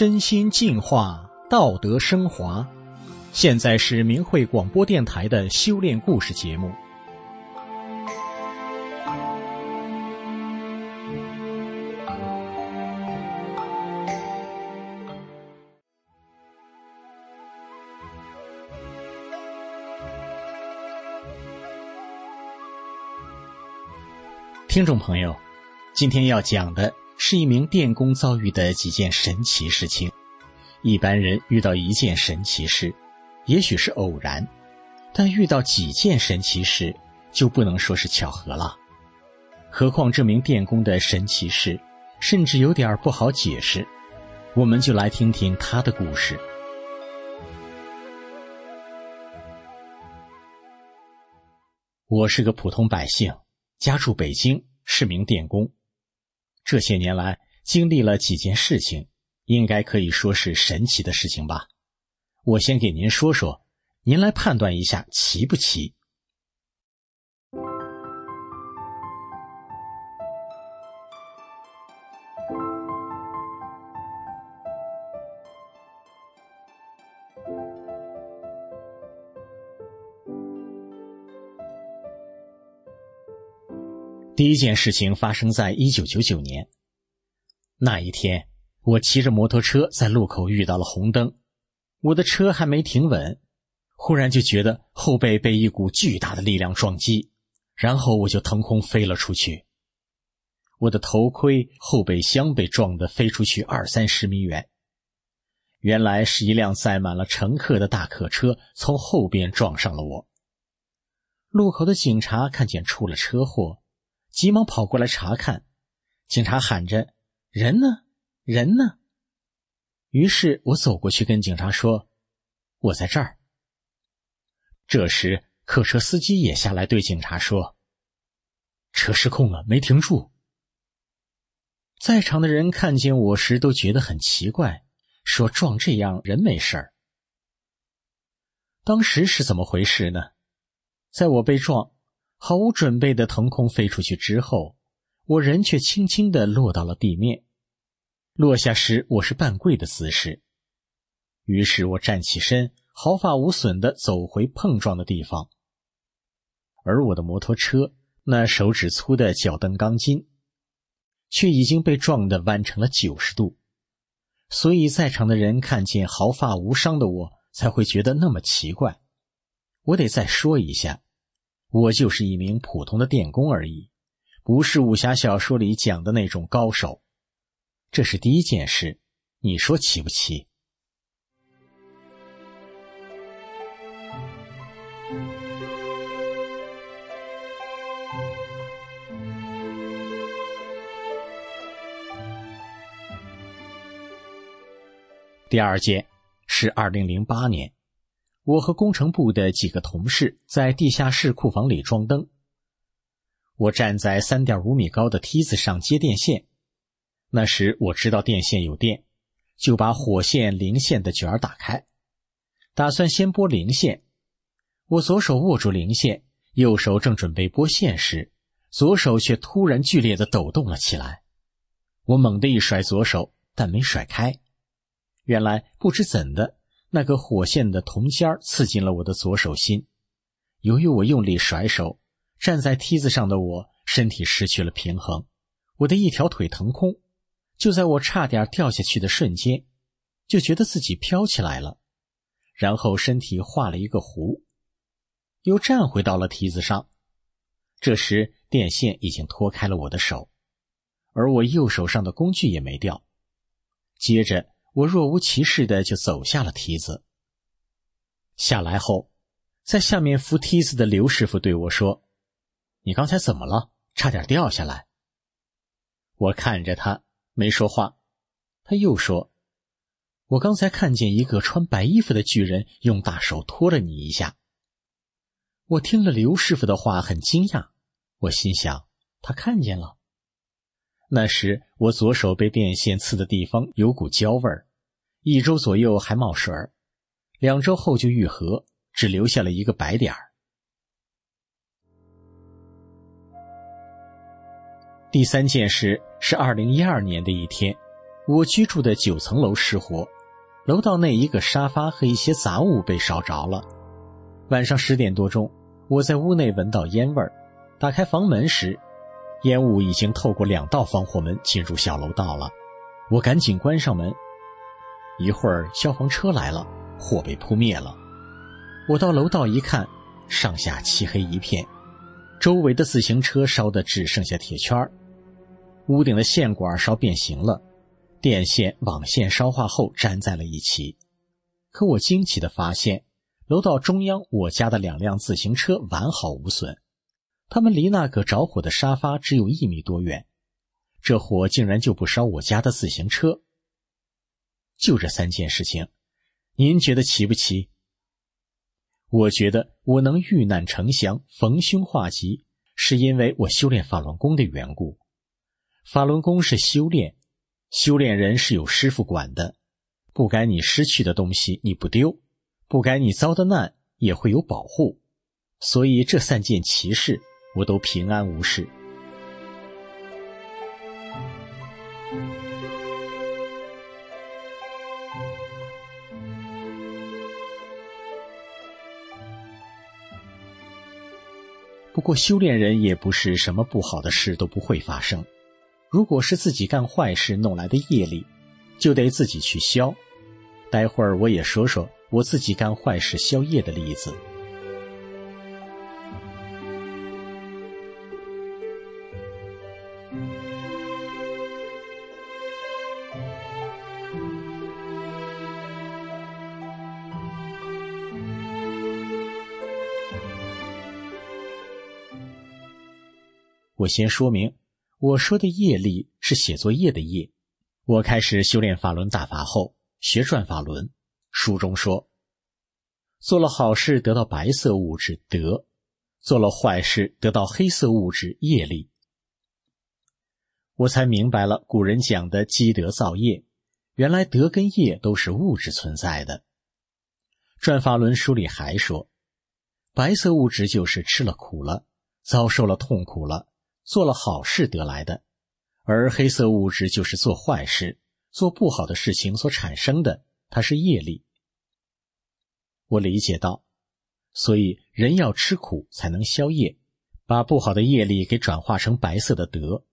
身心净化，道德升华。现在是明慧广播电台的修炼故事节目。听众朋友，今天要讲的是一名电工遭遇的几件神奇事情。一般人遇到一件神奇事，也许是偶然；但遇到几件神奇事，就不能说是巧合了。何况这名电工的神奇事，甚至有点不好解释。我们就来听听他的故事。我是个普通百姓。家住北京，是名电工。这些年来经历了几件事情，应该可以说是神奇的事情吧。我先给您说说，您来判断一下奇不奇。第一件事情发生在一九九九年。那一天，我骑着摩托车在路口遇到了红灯，我的车还没停稳，忽然就觉得后背被一股巨大的力量撞击，然后我就腾空飞了出去。我的头盔、后备箱被撞得飞出去二三十米远。原来是一辆载满了乘客的大客车从后边撞上了我。路口的警察看见出了车祸。急忙跑过来查看，警察喊着：“人呢？人呢？”于是我走过去跟警察说：“我在这儿。”这时客车司机也下来对警察说：“车失控了，没停住。”在场的人看见我时都觉得很奇怪，说：“撞这样人没事儿。”当时是怎么回事呢？在我被撞。毫无准备的腾空飞出去之后，我人却轻轻的落到了地面。落下时，我是半跪的姿势。于是我站起身，毫发无损的走回碰撞的地方。而我的摩托车那手指粗的脚蹬钢筋，却已经被撞得弯成了九十度。所以在场的人看见毫发无伤的我，才会觉得那么奇怪。我得再说一下。我就是一名普通的电工而已，不是武侠小说里讲的那种高手。这是第一件事，你说奇不奇？第二件是二零零八年。我和工程部的几个同事在地下室库房里装灯。我站在三点五米高的梯子上接电线。那时我知道电线有电，就把火线、零线的卷打开，打算先拨零线。我左手握住零线，右手正准备拨线时，左手却突然剧烈的抖动了起来。我猛地一甩左手，但没甩开。原来不知怎的。那个火线的铜尖刺进了我的左手心，由于我用力甩手，站在梯子上的我身体失去了平衡，我的一条腿腾空。就在我差点掉下去的瞬间，就觉得自己飘起来了，然后身体画了一个弧，又站回到了梯子上。这时电线已经脱开了我的手，而我右手上的工具也没掉。接着。我若无其事的就走下了梯子。下来后，在下面扶梯子的刘师傅对我说：“你刚才怎么了？差点掉下来。”我看着他没说话。他又说：“我刚才看见一个穿白衣服的巨人用大手托了你一下。”我听了刘师傅的话，很惊讶。我心想：他看见了。那时我左手被电线刺的地方有股焦味儿，一周左右还冒水儿，两周后就愈合，只留下了一个白点儿。第三件事是二零一二年的一天，我居住的九层楼失火，楼道内一个沙发和一些杂物被烧着了。晚上十点多钟，我在屋内闻到烟味儿，打开房门时，烟雾已经透过两道防火门进入小楼道了。我赶紧关上门。一会儿消防车来了，火被扑灭了。我到楼道一看，上下漆黑一片，周围的自行车烧得只剩下铁圈，屋顶的线管烧变形了，电线、网线烧化后粘在了一起。可我惊奇的发现，楼道中央我家的两辆自行车完好无损，他们离那个着火的沙发只有一米多远，这火竟然就不烧我家的自行车。就这三件事情，您觉得奇不奇？我觉得我能遇难成祥、逢凶化吉，是因为我修炼法轮功的缘故。法轮功是修炼，修炼人是有师傅管的，不该你失去的东西你不丢，不该你遭的难也会有保护，所以这三件奇事我都平安无事。不过，修炼人也不是什么不好的事都不会发生。如果是自己干坏事弄来的业力，就得自己去消。待会儿我也说说我自己干坏事消业的例子。我先说明，我说的业力是写作业的业。我开始修炼法轮大法后，学转法轮。书中说，做了好事得到白色物质德，做了坏事得到黑色物质业力。我才明白了古人讲的积德造业，原来德跟业都是物质存在的。转法轮书里还说，白色物质就是吃了苦了，遭受了痛苦了。做了好事得来的，而黑色物质就是做坏事、做不好的事情所产生的，它是业力。我理解到，所以人要吃苦才能消业，把不好的业力给转化成白色的德。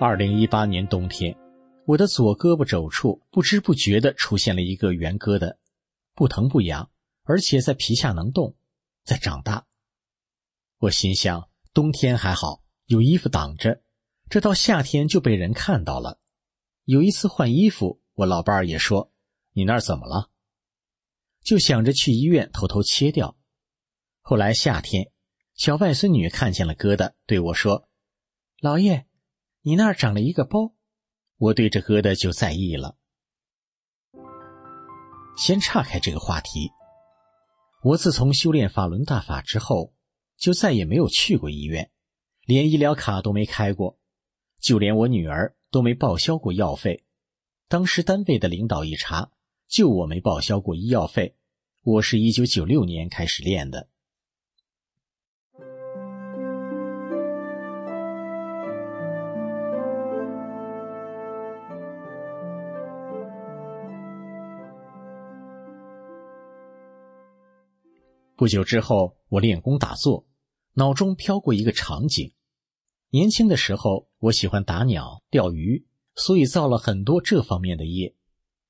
二零一八年冬天。我的左胳膊肘处不知不觉地出现了一个圆疙瘩，不疼不痒，而且在皮下能动，在长大。我心想，冬天还好，有衣服挡着，这到夏天就被人看到了。有一次换衣服，我老伴儿也说：“你那儿怎么了？”就想着去医院偷偷切掉。后来夏天，小外孙女看见了疙瘩，对我说：“老爷，你那儿长了一个包。”我对这疙瘩就在意了。先岔开这个话题，我自从修炼法轮大法之后，就再也没有去过医院，连医疗卡都没开过，就连我女儿都没报销过药费。当时单位的领导一查，就我没报销过医药费。我是一九九六年开始练的。不久之后，我练功打坐，脑中飘过一个场景：年轻的时候，我喜欢打鸟、钓鱼，所以造了很多这方面的业。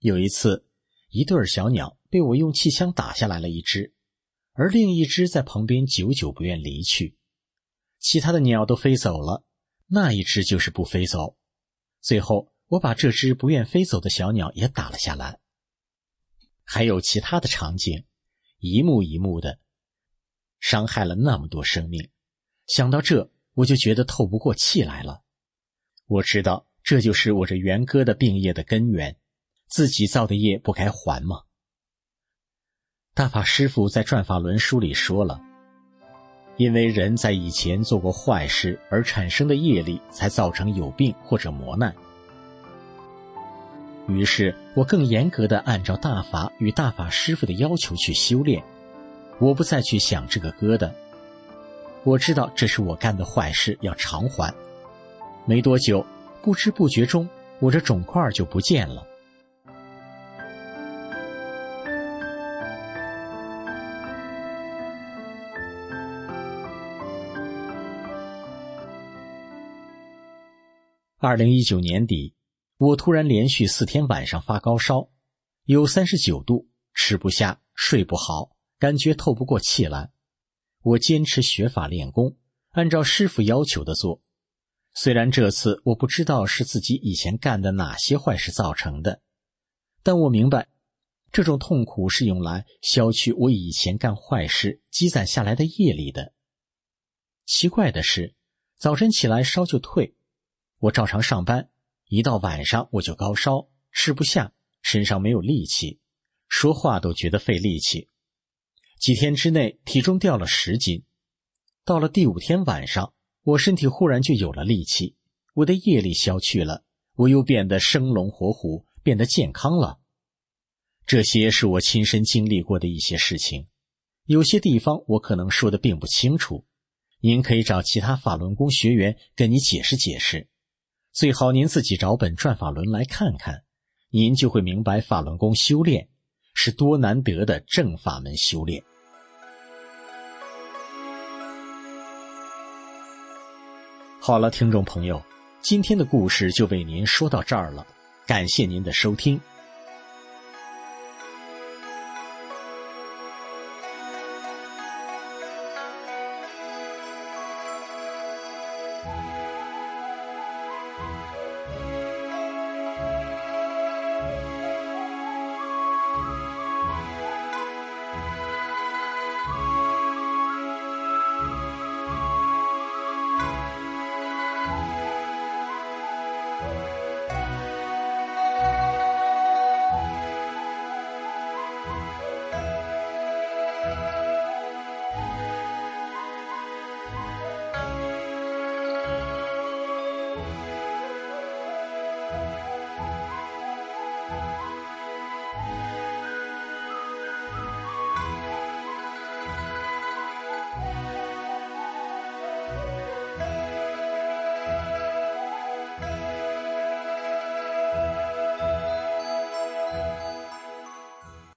有一次，一对小鸟被我用气枪打下来了一只，而另一只在旁边久久不愿离去。其他的鸟都飞走了，那一只就是不飞走。最后，我把这只不愿飞走的小鸟也打了下来。还有其他的场景。一幕一幕的，伤害了那么多生命，想到这，我就觉得透不过气来了。我知道这就是我这元哥的病业的根源，自己造的业不该还吗？大法师父在《转法轮》书里说了，因为人在以前做过坏事而产生的业力，才造成有病或者磨难。于是我更严格的按照大法与大法师傅的要求去修炼，我不再去想这个疙瘩。我知道这是我干的坏事，要偿还。没多久，不知不觉中，我这肿块就不见了。二零一九年底，我突然连续四天晚上发高烧，有三十九度，吃不下，睡不好，感觉透不过气来。我坚持学法练功，按照师傅要求的做。虽然这次我不知道是自己以前干的哪些坏事造成的，但我明白，这种痛苦是用来消去我以前干坏事积攒下来的业力的。奇怪的是，早晨起来烧就退。我照常上班，一到晚上我就高烧，吃不下，身上没有力气，说话都觉得费力气。几天之内体重掉了十斤，到了第五天晚上，我身体忽然就有了力气，我的业力消去了，我又变得生龙活虎，变得健康了。这些是我亲身经历过的一些事情，有些地方我可能说的并不清楚，您可以找其他法轮功学员跟你解释解释。最好您自己找本转法轮来看看，您就会明白法轮功修炼是多难得的正法门修炼。好了，听众朋友，今天的故事就为您说到这儿了，感谢您的收听。